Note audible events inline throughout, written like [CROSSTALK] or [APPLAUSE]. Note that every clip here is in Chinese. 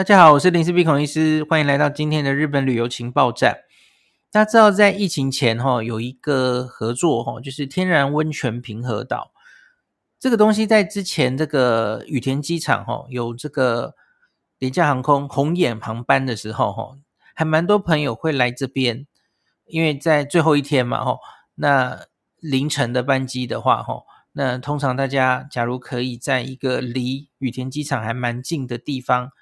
大家好，我是林氏鼻孔医师，欢迎来到今天的日本旅游情报站。大家知道，在疫情前哈，有一个合作哈，就是天然温泉平和岛这个东西，在之前这个羽田机场哈，有这个廉价航空红眼航班的时候哈，还蛮多朋友会来这边，因为在最后一天嘛哈，那凌晨的班机的话哈，那通常大家假如可以在一个离羽田机场还蛮近的地方。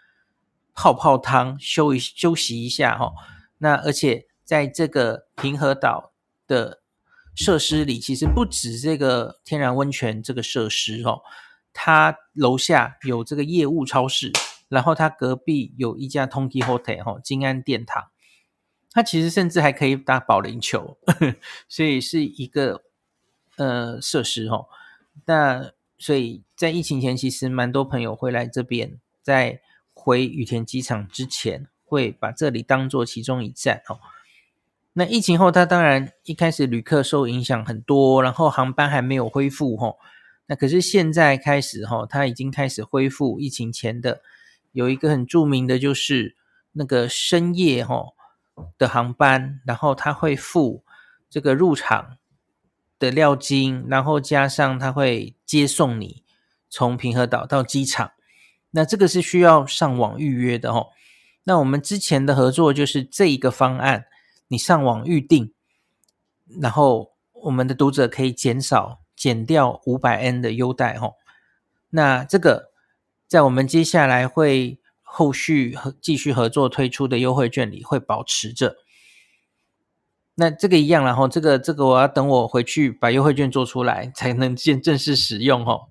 泡泡汤，休一休息一下哈。那而且在这个平和岛的设施里，其实不止这个天然温泉这个设施哦，它楼下有这个业务超市，然后它隔壁有一家 Tonki Hotel 哈，金安殿堂。它其实甚至还可以打保龄球，[LAUGHS] 所以是一个呃设施哦。那所以在疫情前，其实蛮多朋友会来这边在。回羽田机场之前，会把这里当做其中一站哦。那疫情后，它当然一开始旅客受影响很多，然后航班还没有恢复哈。那可是现在开始哈，它已经开始恢复疫情前的，有一个很著名的，就是那个深夜哈的航班，然后它会付这个入场的料金，然后加上它会接送你从平和岛到机场。那这个是需要上网预约的哦。那我们之前的合作就是这一个方案，你上网预订，然后我们的读者可以减少减掉五百 N 的优待哦。那这个在我们接下来会后续继续合作推出的优惠券里会保持着。那这个一样，然后这个这个我要等我回去把优惠券做出来才能见正式使用哦。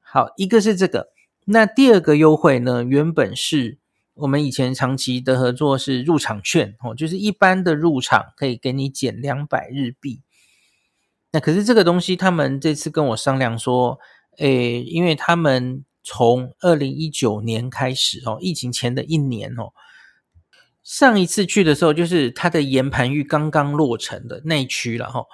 好，一个是这个。那第二个优惠呢，原本是我们以前长期的合作是入场券哦，就是一般的入场可以给你减两百日币。那可是这个东西，他们这次跟我商量说，诶，因为他们从二零一九年开始哦，疫情前的一年哦，上一次去的时候就是它的岩盘浴刚刚落成的内区了哈。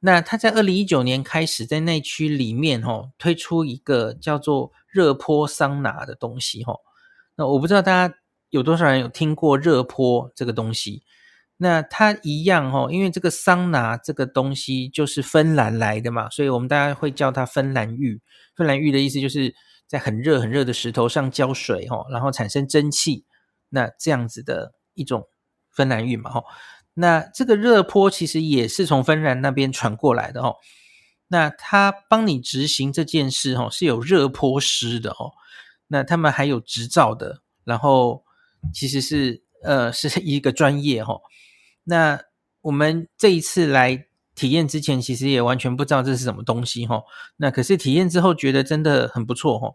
那他在二零一九年开始在内区里面哦推出一个叫做热波桑拿的东西哈，那我不知道大家有多少人有听过热波这个东西。那它一样哈，因为这个桑拿这个东西就是芬兰来的嘛，所以我们大家会叫它芬兰浴。芬兰浴的意思就是在很热很热的石头上浇水哈，然后产生蒸汽，那这样子的一种芬兰浴嘛哈。那这个热波其实也是从芬兰那边传过来的哦。那他帮你执行这件事哦，是有热波师的哦。那他们还有执照的，然后其实是呃是一个专业哦。那我们这一次来体验之前，其实也完全不知道这是什么东西哦。那可是体验之后觉得真的很不错哦。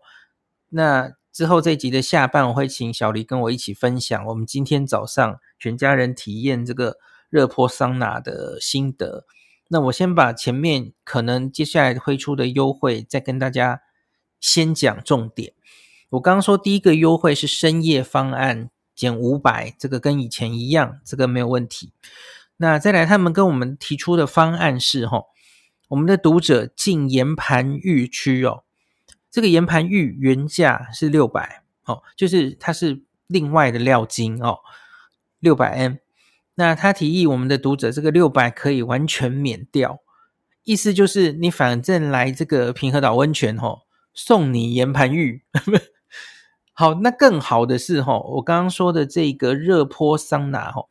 那之后这一集的下半，我会请小黎跟我一起分享我们今天早上全家人体验这个热波桑拿的心得。那我先把前面可能接下来推出的优惠再跟大家先讲重点。我刚刚说第一个优惠是深夜方案减五百，这个跟以前一样，这个没有问题。那再来他们跟我们提出的方案是齁，我们的读者进岩盘浴区哦。这个岩盘浴原价是六百哦，就是它是另外的料金哦，六百 N。那他提议我们的读者这个六百可以完全免掉，意思就是你反正来这个平和岛温泉哦，送你岩盘浴。[LAUGHS] 好，那更好的是哦，我刚刚说的这个热波桑拿哦，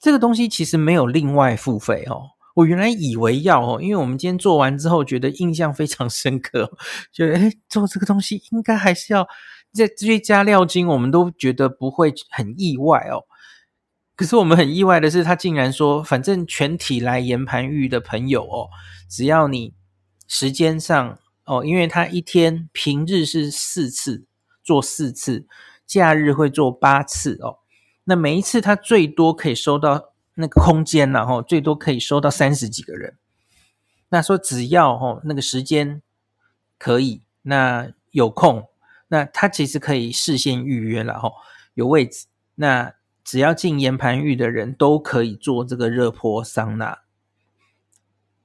这个东西其实没有另外付费哦。我原来以为要哦，因为我们今天做完之后觉得印象非常深刻，觉得诶做这个东西应该还是要再追加料金，我们都觉得不会很意外哦。可是我们很意外的是，他竟然说，反正全体来岩盘浴的朋友哦，只要你时间上哦，因为他一天平日是四次做四次，假日会做八次哦，那每一次他最多可以收到。那个空间然后最多可以收到三十几个人。那说只要哦那个时间可以，那有空，那他其实可以事先预约了哈，有位置。那只要进岩盘浴的人都可以做这个热波桑拿。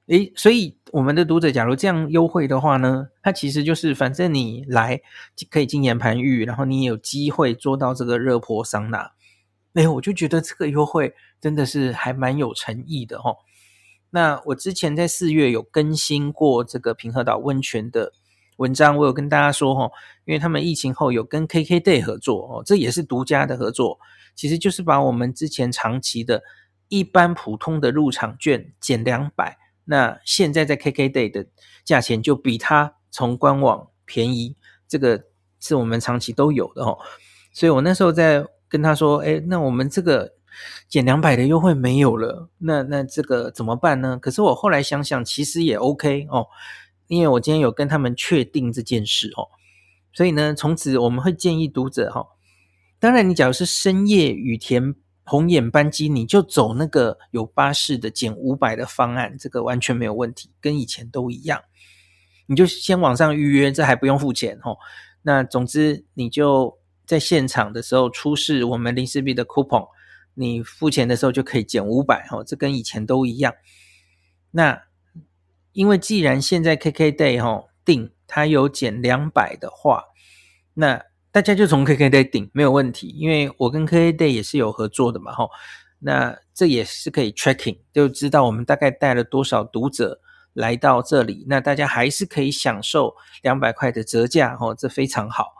诶，所以我们的读者假如这样优惠的话呢，它其实就是反正你来可以进岩盘浴，然后你也有机会做到这个热波桑拿。诶，我就觉得这个优惠真的是还蛮有诚意的齁。那我之前在四月有更新过这个平和岛温泉的文章，我有跟大家说齁，因为他们疫情后有跟 KKday 合作哦，这也是独家的合作，其实就是把我们之前长期的一般普通的入场券减两百，那现在在 KKday 的价钱就比它从官网便宜，这个是我们长期都有的哦，所以我那时候在跟他说，诶，那我们这个。减两百的优惠没有了，那那这个怎么办呢？可是我后来想想，其实也 OK 哦，因为我今天有跟他们确定这件事哦，所以呢，从此我们会建议读者哈、哦，当然你假如是深夜雨田红眼班机，你就走那个有巴士的减五百的方案，这个完全没有问题，跟以前都一样，你就先网上预约，这还不用付钱哦。那总之你就在现场的时候出示我们林氏璧的 coupon。你付钱的时候就可以减五百哦，这跟以前都一样。那因为既然现在 KKday 哈定它有减两百的话，那大家就从 KKday 订没有问题，因为我跟 KKday 也是有合作的嘛哈。那这也是可以 tracking，就知道我们大概带了多少读者来到这里，那大家还是可以享受两百块的折价哈，这非常好。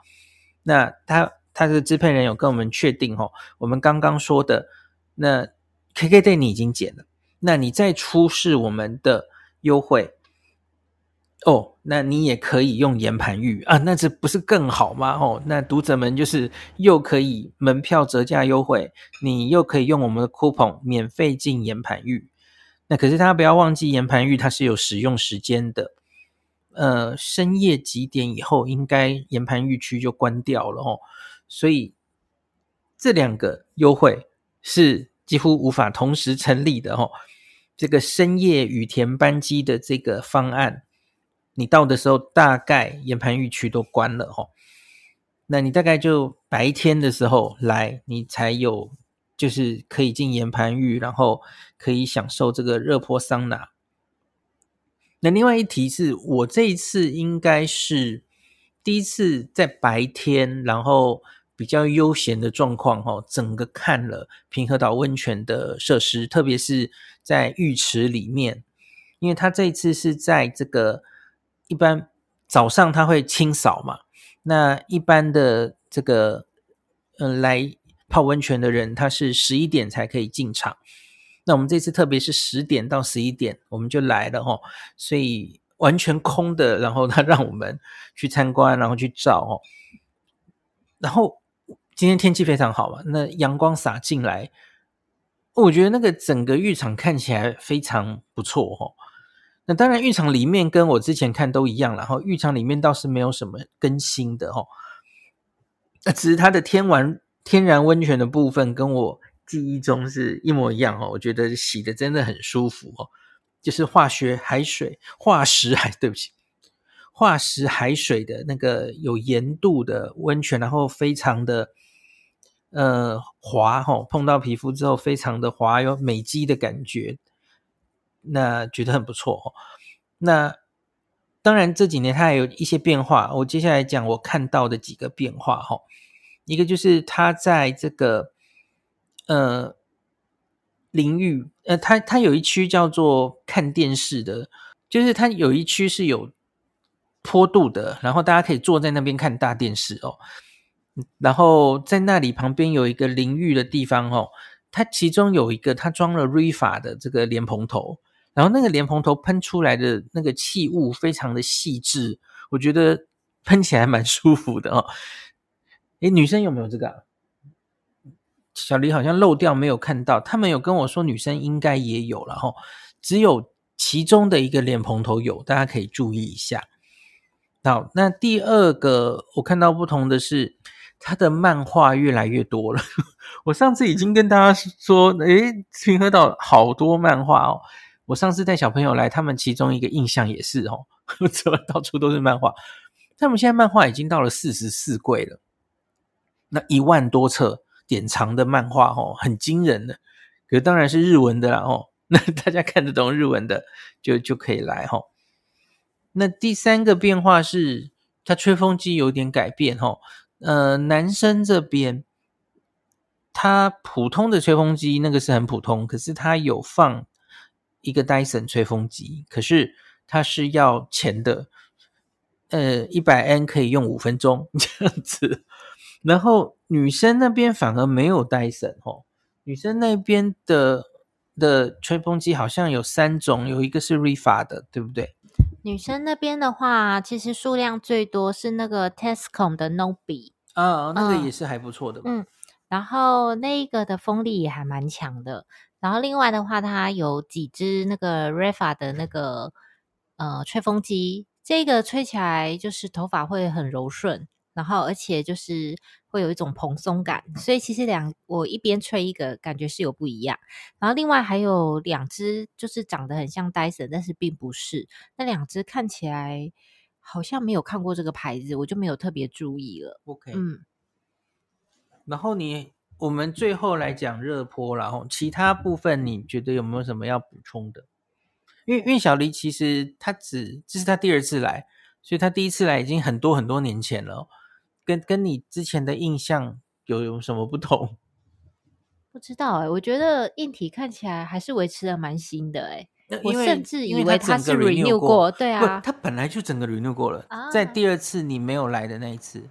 那他。他的支配人有跟我们确定哦，我们刚刚说的那 KKday 你已经减了，那你再出示我们的优惠哦，那你也可以用岩盘浴啊，那这不是更好吗？哦，那读者们就是又可以门票折价优惠，你又可以用我们的 coupon 免费进岩盘浴。那可是大家不要忘记岩盘浴它是有使用时间的，呃，深夜几点以后应该岩盘浴区就关掉了哦。所以这两个优惠是几乎无法同时成立的哦。这个深夜羽田班机的这个方案，你到的时候大概岩盘浴区都关了哦。那你大概就白天的时候来，你才有就是可以进岩盘浴，然后可以享受这个热波桑拿。那另外一提是我这一次应该是第一次在白天，然后。比较悠闲的状况哈，整个看了平和岛温泉的设施，特别是在浴池里面，因为它这一次是在这个一般早上它会清扫嘛，那一般的这个嗯、来泡温泉的人，他是十一点才可以进场，那我们这次特别是十点到十一点我们就来了哈，所以完全空的，然后他 [LAUGHS] 让我们去参观，然后去照哦，然后。今天天气非常好嘛，那阳光洒进来，我觉得那个整个浴场看起来非常不错哈。那当然，浴场里面跟我之前看都一样，然后浴场里面倒是没有什么更新的哈。那只是它的天然天然温泉的部分跟我记忆中是一模一样哈。我觉得洗的真的很舒服哦，就是化学海水、化石海，对不起。化石海水的那个有盐度的温泉，然后非常的呃滑哈，碰到皮肤之后非常的滑，有美肌的感觉，那觉得很不错。那当然这几年它还有一些变化，我接下来讲我看到的几个变化哈。一个就是它在这个呃淋浴，呃它它有一区叫做看电视的，就是它有一区是有。坡度的，然后大家可以坐在那边看大电视哦。然后在那里旁边有一个淋浴的地方哦，它其中有一个它装了 Refa 的这个莲蓬头，然后那个莲蓬头喷出来的那个气雾非常的细致，我觉得喷起来蛮舒服的哦。诶，女生有没有这个啊？小黎好像漏掉没有看到，他们有跟我说女生应该也有了哈，只有其中的一个莲蓬头有，大家可以注意一下。好，那第二个我看到不同的是，他的漫画越来越多了。我上次已经跟大家说，诶，平和岛好多漫画哦。我上次带小朋友来，他们其中一个印象也是哦，[LAUGHS] 怎么到处都是漫画？他们现在漫画已经到了四十四柜了，那一万多册典藏的漫画哦，很惊人的。可是当然是日文的啦哦，[LAUGHS] 那大家看得懂日文的就就可以来齁。那第三个变化是，它吹风机有点改变齁。呃，男生这边，他普通的吹风机那个是很普通，可是他有放一个 Dyson 吹风机，可是它是要钱的。呃，一百 N 可以用五分钟 [LAUGHS] 这样子。然后女生那边反而没有 Dyson 齁，女生那边的的吹风机好像有三种，有一个是 Refa 的，对不对？女生那边的话，其实数量最多是那个 Tescom 的 Nobby 啊，那个也是还不错的。嗯，然后那个的风力也还蛮强的。然后另外的话，它有几只那个 Refa 的那个呃吹风机，这个吹起来就是头发会很柔顺。然后，而且就是会有一种蓬松感，所以其实两我一边吹一个，感觉是有不一样。然后另外还有两只，就是长得很像 Dyson，但是并不是。那两只看起来好像没有看过这个牌子，我就没有特别注意了。OK，嗯。然后你我们最后来讲热波，然后其他部分你觉得有没有什么要补充的？因为因为小黎其实他只这是他第二次来，所以他第一次来已经很多很多年前了。跟跟你之前的印象有有什么不同？[LAUGHS] 不知道哎、欸，我觉得硬体看起来还是维持的蛮新的哎、欸。我甚至以为它是 renew 过，过，对啊，它本来就整个 renew 过了、啊，在第二次你没有来的那一次。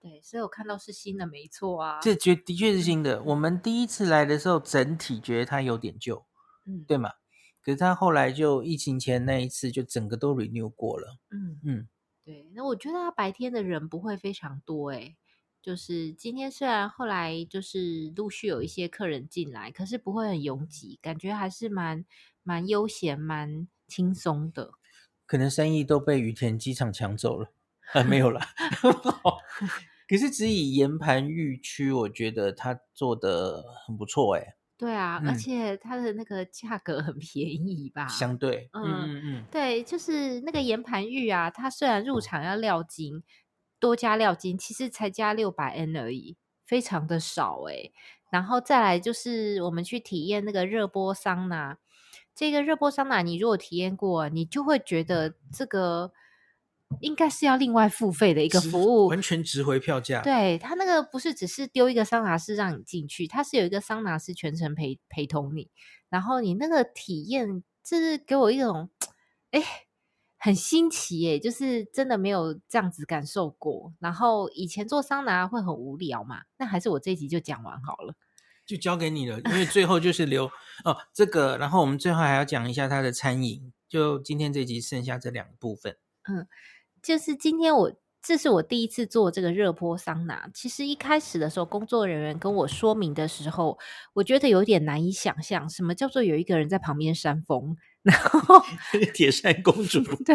对，所以我看到是新的，没错啊。这绝的确是新的。我们第一次来的时候，整体觉得它有点旧，嗯，对嘛？可是它后来就疫情前那一次，就整个都 renew 过了，嗯嗯。对，那我觉得他白天的人不会非常多诶，就是今天虽然后来就是陆续有一些客人进来，可是不会很拥挤，感觉还是蛮蛮悠闲、蛮轻松的。可能生意都被羽田机场抢走了，还、啊、没有啦。[LAUGHS] [LAUGHS] 可是只以岩盘浴区，我觉得他做的很不错诶。对啊、嗯，而且它的那个价格很便宜吧？相对，嗯嗯嗯，对，就是那个岩盘浴啊，它虽然入场要料金，多加料金，其实才加六百 N 而已，非常的少诶、欸。然后再来就是我们去体验那个热波桑拿，这个热波桑拿，你如果体验过，你就会觉得这个。应该是要另外付费的一个服务，完全值回票价。对，他那个不是只是丢一个桑拿师让你进去，他是有一个桑拿师全程陪陪同你，然后你那个体验，就是给我一种哎很新奇哎，就是真的没有这样子感受过。然后以前做桑拿会很无聊嘛，那还是我这一集就讲完好了，就交给你了，因为最后就是留哦这个，然后我们最后还要讲一下他的餐饮，就今天这集剩下这两个部分，嗯。就是今天我这是我第一次做这个热波桑拿。其实一开始的时候，工作人员跟我说明的时候，我觉得有点难以想象，什么叫做有一个人在旁边扇风，[LAUGHS] 然后 [LAUGHS] 铁扇公主对，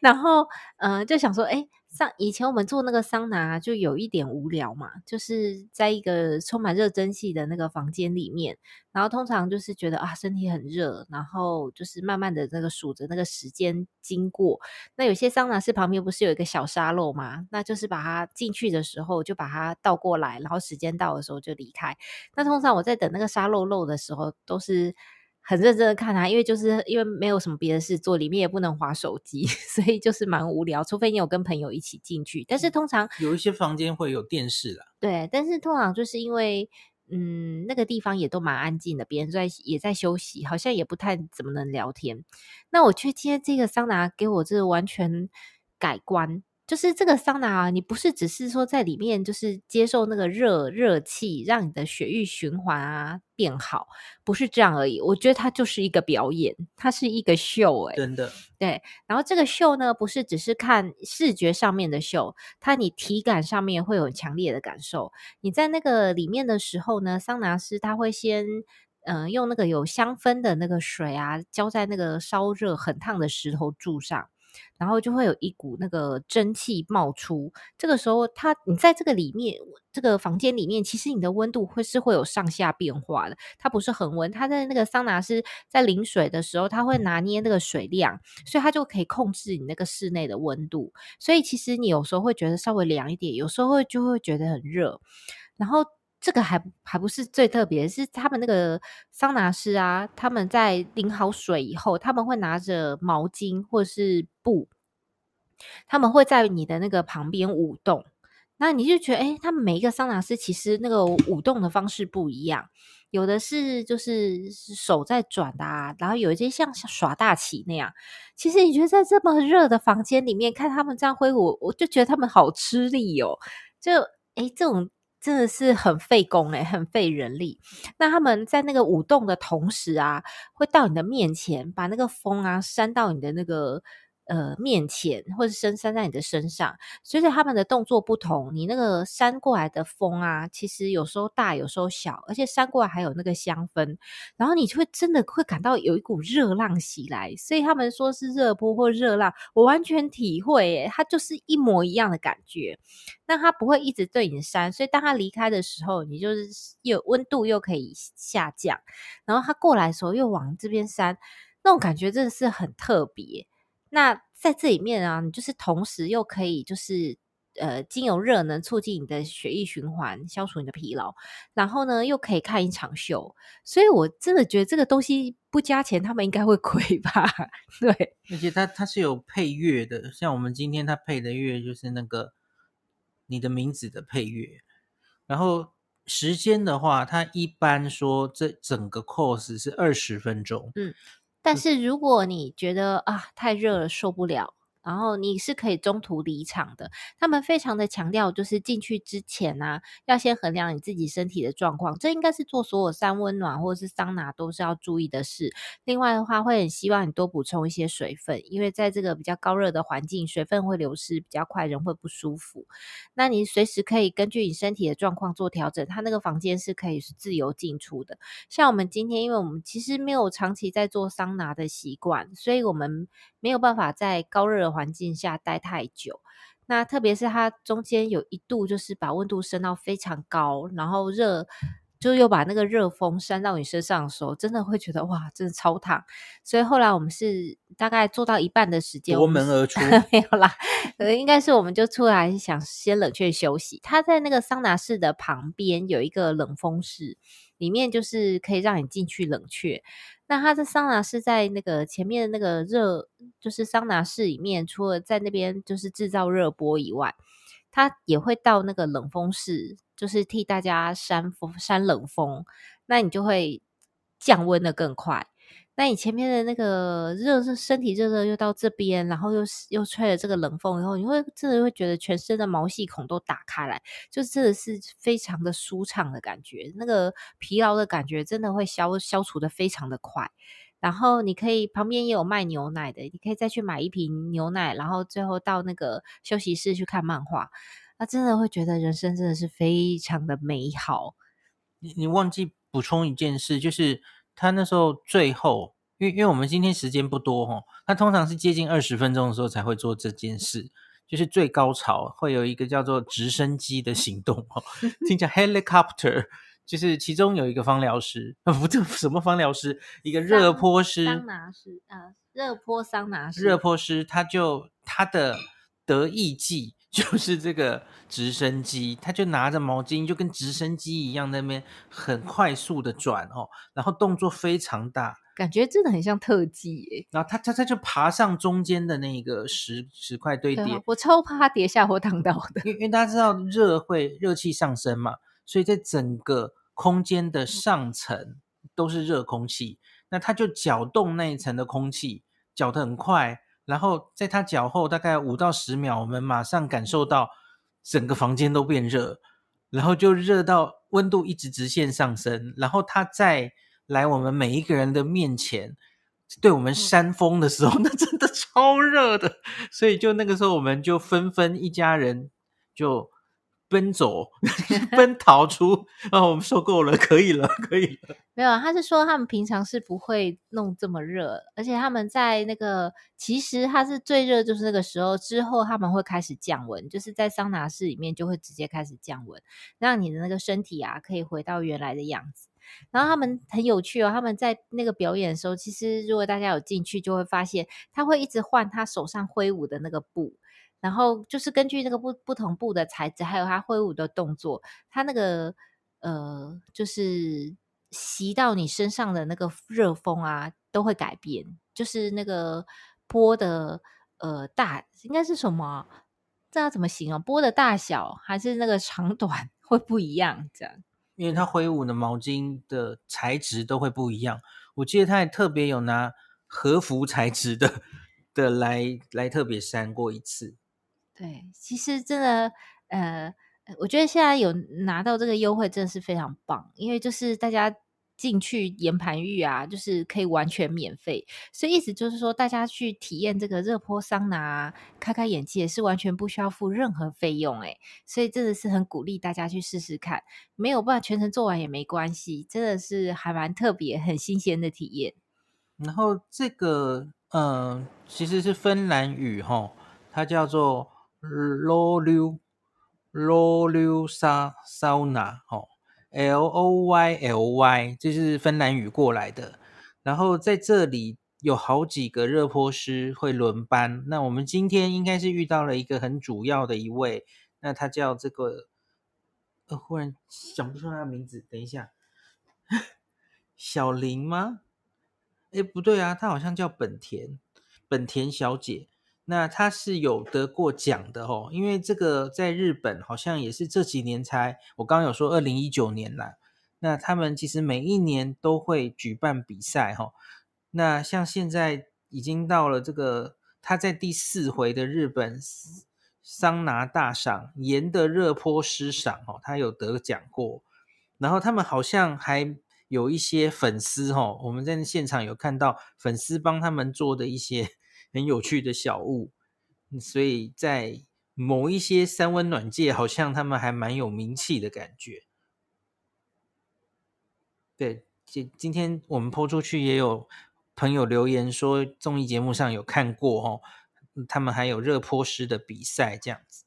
然后嗯、呃，就想说，哎。像以前我们做那个桑拿就有一点无聊嘛，就是在一个充满热蒸汽的那个房间里面，然后通常就是觉得啊身体很热，然后就是慢慢的那个数着那个时间经过。那有些桑拿室旁边不是有一个小沙漏吗？那就是把它进去的时候就把它倒过来，然后时间到的时候就离开。那通常我在等那个沙漏漏的时候都是。很认真的看它，因为就是因为没有什么别的事做，里面也不能划手机，[LAUGHS] 所以就是蛮无聊。除非你有跟朋友一起进去，但是通常有一些房间会有电视啦。对，但是通常就是因为嗯，那个地方也都蛮安静的，别人在也在休息，好像也不太怎么能聊天。那我却接这个桑拿给我这个完全改观。就是这个桑拿啊，你不是只是说在里面就是接受那个热热气，让你的血液循环啊变好，不是这样而已。我觉得它就是一个表演，它是一个秀，欸，诶真的。对，然后这个秀呢，不是只是看视觉上面的秀，它你体感上面会有强烈的感受。你在那个里面的时候呢，桑拿师他会先嗯、呃、用那个有香氛的那个水啊，浇在那个烧热很烫的石头柱上。然后就会有一股那个蒸汽冒出，这个时候它你在这个里面这个房间里面，其实你的温度会是会有上下变化的，它不是恒温。它在那个桑拿是在淋水的时候，它会拿捏那个水量，所以它就可以控制你那个室内的温度。所以其实你有时候会觉得稍微凉一点，有时候会就会觉得很热。然后这个还还不是最特别，是他们那个桑拿师啊，他们在淋好水以后，他们会拿着毛巾或是布，他们会在你的那个旁边舞动。那你就觉得，哎，他们每一个桑拿师其实那个舞动的方式不一样，有的是就是手在转的啊，然后有一些像耍大旗那样。其实你觉得在这么热的房间里面看他们这样挥舞，我就觉得他们好吃力哦。就哎，这种真的是很费工诶，很费人力。那他们在那个舞动的同时啊，会到你的面前，把那个风啊扇到你的那个。呃，面前或者伸扇在你的身上，随着他们的动作不同，你那个扇过来的风啊，其实有时候大，有时候小，而且扇过来还有那个香氛，然后你就会真的会感到有一股热浪袭来，所以他们说是热波或热浪，我完全体会，诶，它就是一模一样的感觉。那它不会一直对你扇，所以当它离开的时候，你就是又温度又可以下降，然后它过来的时候又往这边扇，那种感觉真的是很特别。那在这里面啊，你就是同时又可以就是呃，经由热能促进你的血液循环，消除你的疲劳，然后呢又可以看一场秀，所以我真的觉得这个东西不加钱，他们应该会亏吧？[LAUGHS] 对，而且它它是有配乐的，像我们今天它配的乐就是那个你的名字的配乐，然后时间的话，它一般说这整个 course 是二十分钟，嗯。但是如果你觉得啊太热了受不了，然后你是可以中途离场的。他们非常的强调，就是进去之前呢、啊，要先衡量你自己身体的状况。这应该是做所有三温暖或者是桑拿都是要注意的事。另外的话，会很希望你多补充一些水分，因为在这个比较高热的环境，水分会流失比较快，人会不舒服。那你随时可以根据你身体的状况做调整。他那个房间是可以是自由进出的。像我们今天，因为我们其实没有长期在做桑拿的习惯，所以我们没有办法在高热环境下待太久，那特别是它中间有一度就是把温度升到非常高，然后热就又把那个热风扇到你身上的时候，真的会觉得哇，真的超烫。所以后来我们是大概做到一半的时间，夺门而出，[LAUGHS] 没有啦，呃，应该是我们就出来想先冷却休息。它在那个桑拿室的旁边有一个冷风室，里面就是可以让你进去冷却。那他的桑拿是在那个前面的那个热，就是桑拿室里面，除了在那边就是制造热波以外，他也会到那个冷风室，就是替大家扇风、扇冷风，那你就会降温的更快。那你前面的那个热是身体热热又到这边，然后又又吹了这个冷风以后，你会真的会觉得全身的毛细孔都打开来，就真的是非常的舒畅的感觉，那个疲劳的感觉真的会消消除的非常的快。然后你可以旁边也有卖牛奶的，你可以再去买一瓶牛奶，然后最后到那个休息室去看漫画，那真的会觉得人生真的是非常的美好。你你忘记补充一件事，就是。他那时候最后，因为因为我们今天时间不多哈，他通常是接近二十分钟的时候才会做这件事，就是最高潮会有一个叫做直升机的行动哦，[LAUGHS] 听起来 helicopter，就是其中有一个芳疗师，[LAUGHS] 不对，什么芳疗师，一个热波师，桑拿师，呃，热波桑拿师，热波师，他就他的得意技。[LAUGHS] 就是这个直升机，他就拿着毛巾，就跟直升机一样，在那边很快速的转哦，然后动作非常大，感觉真的很像特技耶。然后他他他就爬上中间的那个石石块堆叠，我超怕他跌下或烫到的，因为因为大家知道热会热气上升嘛，所以在整个空间的上层都是热空气，那他就搅动那一层的空气，搅得很快。然后在他脚后大概五到十秒，我们马上感受到整个房间都变热，然后就热到温度一直直线上升。然后他再来我们每一个人的面前，对我们扇风的时候，[LAUGHS] 那真的超热的。所以就那个时候，我们就纷纷一家人就。奔走，[LAUGHS] 奔逃出啊！我们受够了，可以了，可以了。[LAUGHS] 没有，他是说他们平常是不会弄这么热，而且他们在那个其实他是最热，就是那个时候之后他们会开始降温，就是在桑拿室里面就会直接开始降温，让你的那个身体啊可以回到原来的样子。然后他们很有趣哦，他们在那个表演的时候，其实如果大家有进去，就会发现他会一直换他手上挥舞的那个布。然后就是根据那个不不同布的材质，还有他挥舞的动作，他那个呃，就是袭到你身上的那个热风啊，都会改变，就是那个波的呃大，应该是什么？这要怎么形容？波的大小还是那个长短会不一样？这样，因为他挥舞的毛巾的材质都会不一样。我记得他还特别有拿和服材质的 [LAUGHS] 的来来特别扇过一次。对，其实真的，呃，我觉得现在有拿到这个优惠真的是非常棒，因为就是大家。进去岩盘浴啊，就是可以完全免费，所以意思就是说，大家去体验这个热波桑拿，开开眼界是完全不需要付任何费用诶，所以真的是很鼓励大家去试试看，没有办法全程做完也没关系，真的是还蛮特别、很新鲜的体验。然后这个，嗯、呃，其实是芬兰语哈，它叫做 Loulou Loulou Sauna 哈。L O Y L Y，这是芬兰语过来的。然后在这里有好几个热波师会轮班。那我们今天应该是遇到了一个很主要的一位，那他叫这个，呃，忽然想不出他的名字。等一下，小林吗？诶，不对啊，他好像叫本田，本田小姐。那他是有得过奖的哦，因为这个在日本好像也是这几年才，我刚刚有说二零一九年啦。那他们其实每一年都会举办比赛哈。那像现在已经到了这个他在第四回的日本桑拿大赏盐的热坡师赏哦，他有得奖过。然后他们好像还有一些粉丝哦，我们在现场有看到粉丝帮他们做的一些。很有趣的小物，所以在某一些三温暖界，好像他们还蛮有名气的感觉。对，今今天我们 po 出去，也有朋友留言说综艺节目上有看过哦，他们还有热泼师的比赛这样子。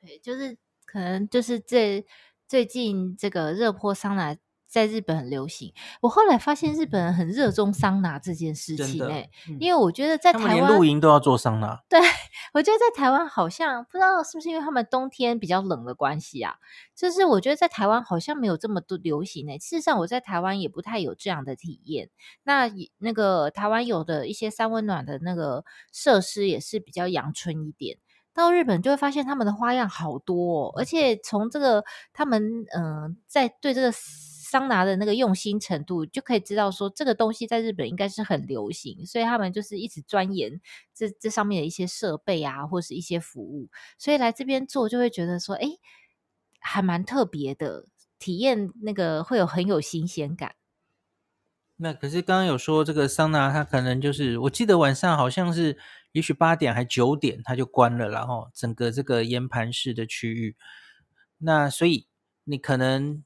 对，就是可能就是这最近这个热泼桑拿。在日本很流行，我后来发现日本人很热衷桑拿这件事情诶、欸嗯、因为我觉得在台湾连露营都要做桑拿。对，我觉得在台湾好像不知道是不是因为他们冬天比较冷的关系啊，就是我觉得在台湾好像没有这么多流行诶、欸、事实上我在台湾也不太有这样的体验。那那个台湾有的一些三温暖的那个设施也是比较阳春一点，到日本就会发现他们的花样好多、哦，而且从这个他们嗯、呃、在对这个。桑拿的那个用心程度，就可以知道说这个东西在日本应该是很流行，所以他们就是一直钻研这这上面的一些设备啊，或是一些服务，所以来这边做就会觉得说，哎，还蛮特别的体验，那个会有很有新鲜感。那可是刚刚有说这个桑拿，它可能就是我记得晚上好像是，也许八点还九点它就关了，然后整个这个岩盘式的区域，那所以你可能。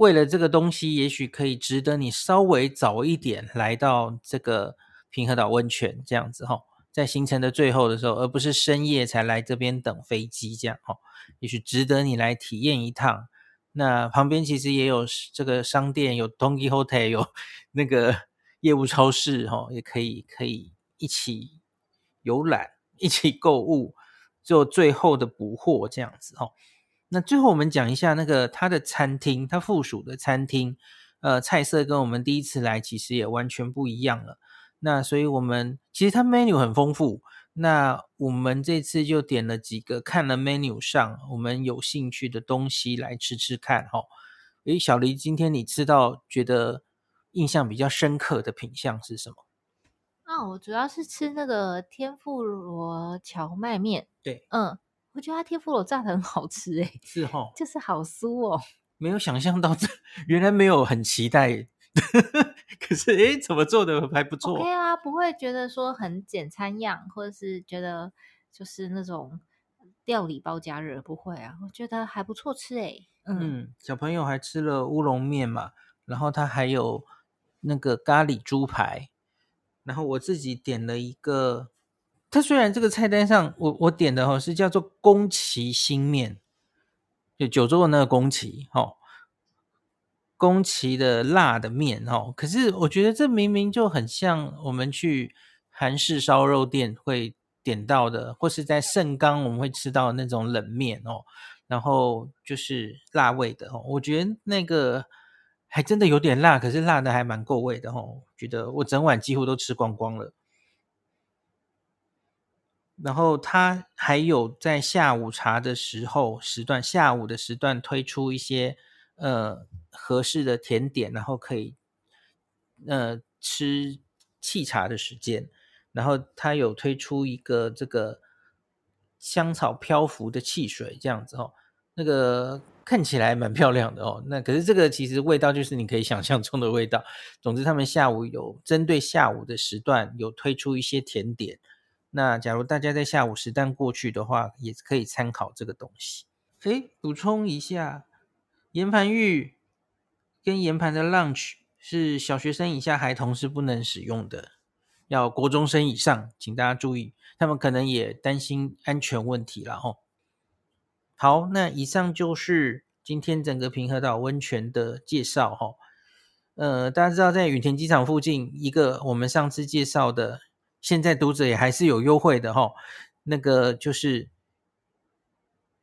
为了这个东西，也许可以值得你稍微早一点来到这个平和岛温泉这样子哈，在行程的最后的时候，而不是深夜才来这边等飞机这样哈，也许值得你来体验一趟。那旁边其实也有这个商店，有 Donkey Hotel，有 [LAUGHS] 那个业务超市哈，也可以可以一起游览，一起购物，做最后的补货这样子哈。那最后我们讲一下那个它的餐厅，它附属的餐厅，呃，菜色跟我们第一次来其实也完全不一样了。那所以我们其实它 menu 很丰富。那我们这次就点了几个，看了 menu 上我们有兴趣的东西来吃吃看哈。诶，小黎，今天你吃到觉得印象比较深刻的品相是什么？啊，我主要是吃那个天妇罗荞麦面。对，嗯。我觉得它天妇罗炸的很好吃哎、欸、[LAUGHS] 是哦，就是好酥哦，没有想象到这，原来没有很期待，[LAUGHS] 可是哎怎么做的还不错？OK 啊，不会觉得说很简餐样，或者是觉得就是那种料理包加热，不会啊，我觉得还不错吃诶嗯，嗯，小朋友还吃了乌龙面嘛，然后他还有那个咖喱猪排，然后我自己点了一个。它虽然这个菜单上我我点的哈是叫做宫崎新面，就九州的那个宫崎哈，宫崎的辣的面哈，可是我觉得这明明就很像我们去韩式烧肉店会点到的，或是在盛冈我们会吃到的那种冷面哦。然后就是辣味的哦。我觉得那个还真的有点辣，可是辣的还蛮够味的哦。觉得我整碗几乎都吃光光了。然后他还有在下午茶的时候时段，下午的时段推出一些呃合适的甜点，然后可以呃吃沏茶的时间。然后他有推出一个这个香草漂浮的汽水，这样子哦，那个看起来蛮漂亮的哦。那可是这个其实味道就是你可以想象中的味道。总之，他们下午有针对下午的时段有推出一些甜点。那假如大家在下午时段过去的话，也可以参考这个东西。诶，补充一下，岩盘浴跟岩盘的 lunch 是小学生以下孩童是不能使用的，要国中生以上，请大家注意，他们可能也担心安全问题了吼。好，那以上就是今天整个平和岛温泉的介绍吼。呃，大家知道在羽田机场附近一个我们上次介绍的。现在读者也还是有优惠的哈，那个就是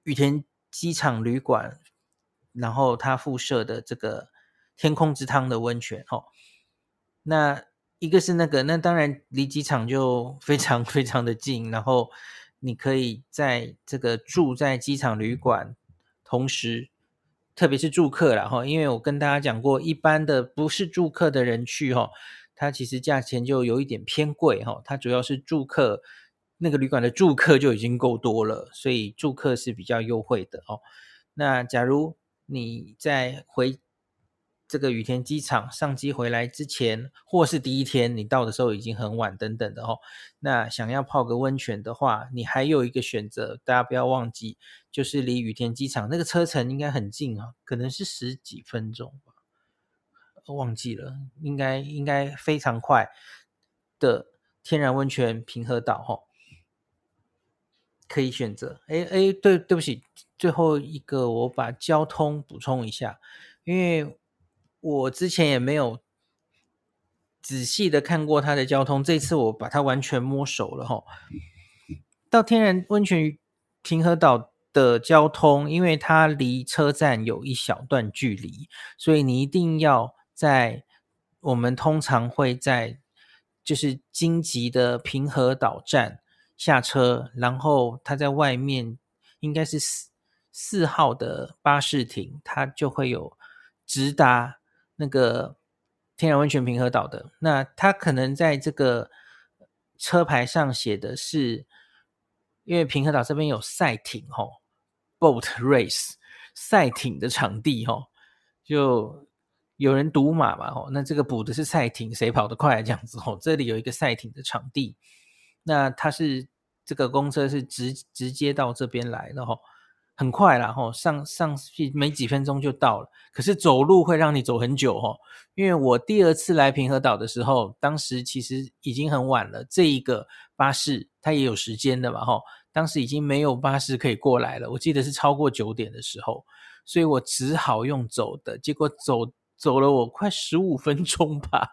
羽田机场旅馆，然后它附设的这个天空之汤的温泉哦，那一个是那个，那当然离机场就非常非常的近，然后你可以在这个住在机场旅馆，同时特别是住客了哈，因为我跟大家讲过，一般的不是住客的人去哈。它其实价钱就有一点偏贵哈，它主要是住客，那个旅馆的住客就已经够多了，所以住客是比较优惠的哦。那假如你在回这个羽田机场上机回来之前，或是第一天你到的时候已经很晚等等的哦，那想要泡个温泉的话，你还有一个选择，大家不要忘记，就是离羽田机场那个车程应该很近啊，可能是十几分钟。忘记了，应该应该非常快的天然温泉平和岛哈，可以选择。哎哎，对对不起，最后一个我把交通补充一下，因为我之前也没有仔细的看过它的交通，这次我把它完全摸熟了哈。到天然温泉平和岛的交通，因为它离车站有一小段距离，所以你一定要。在我们通常会在就是京急的平和岛站下车，然后他在外面应该是四四号的巴士亭，他就会有直达那个天然温泉平和岛的。那他可能在这个车牌上写的是，因为平和岛这边有赛艇吼，boat race 赛艇的场地吼，就。有人赌马嘛？哦，那这个补的是赛艇，谁跑得快这样子？哦，这里有一个赛艇的场地，那它是这个公车是直直接到这边来的哦，很快啦，哦，上上去没几分钟就到了。可是走路会让你走很久哦，因为我第二次来平和岛的时候，当时其实已经很晚了，这一个巴士它也有时间的嘛，吼，当时已经没有巴士可以过来了，我记得是超过九点的时候，所以我只好用走的，结果走。走了我快十五分钟吧，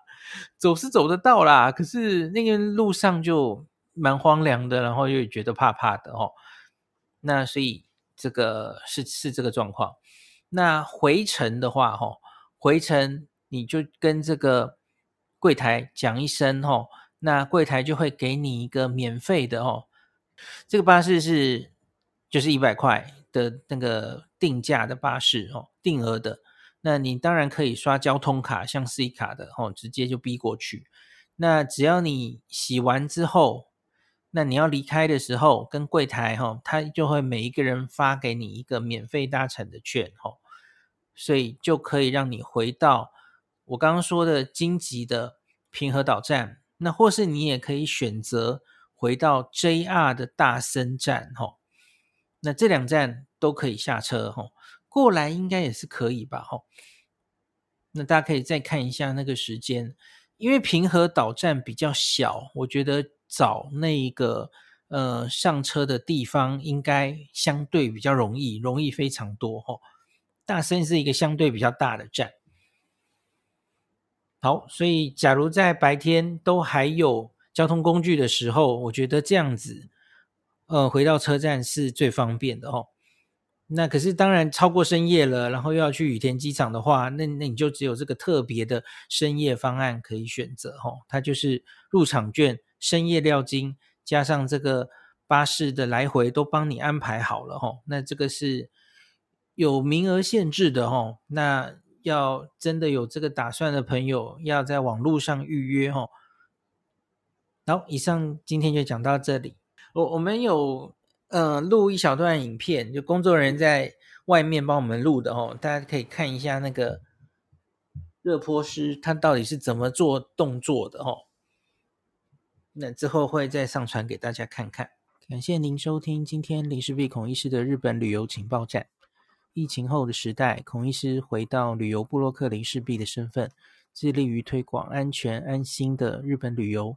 走是走得到啦，可是那个路上就蛮荒凉的，然后又觉得怕怕的哦。那所以这个是是这个状况。那回程的话，哈，回程你就跟这个柜台讲一声，哈，那柜台就会给你一个免费的哦。这个巴士是就是一百块的那个定价的巴士哦，定额的。那你当然可以刷交通卡，像 C 卡的吼，直接就逼过去。那只要你洗完之后，那你要离开的时候，跟柜台吼，他就会每一个人发给你一个免费搭乘的券吼，所以就可以让你回到我刚刚说的京急的平和岛站，那或是你也可以选择回到 JR 的大森站吼，那这两站都可以下车吼。过来应该也是可以吧，吼。那大家可以再看一下那个时间，因为平和岛站比较小，我觉得找那一个呃上车的地方应该相对比较容易，容易非常多，吼。大森是一个相对比较大的站，好，所以假如在白天都还有交通工具的时候，我觉得这样子，呃，回到车站是最方便的，吼。那可是当然超过深夜了，然后又要去羽田机场的话，那那你就只有这个特别的深夜方案可以选择吼，它就是入场券、深夜料金加上这个巴士的来回都帮你安排好了吼，那这个是有名额限制的吼，那要真的有这个打算的朋友，要在网络上预约吼。好，以上今天就讲到这里，我我们有。呃，录一小段影片，就工作人员在外面帮我们录的哦，大家可以看一下那个热波师他到底是怎么做动作的哦。那之后会再上传给大家看看。感谢您收听今天林氏璧孔医师的日本旅游情报站。疫情后的时代，孔医师回到旅游部落客林氏璧的身份，致力于推广安全安心的日本旅游。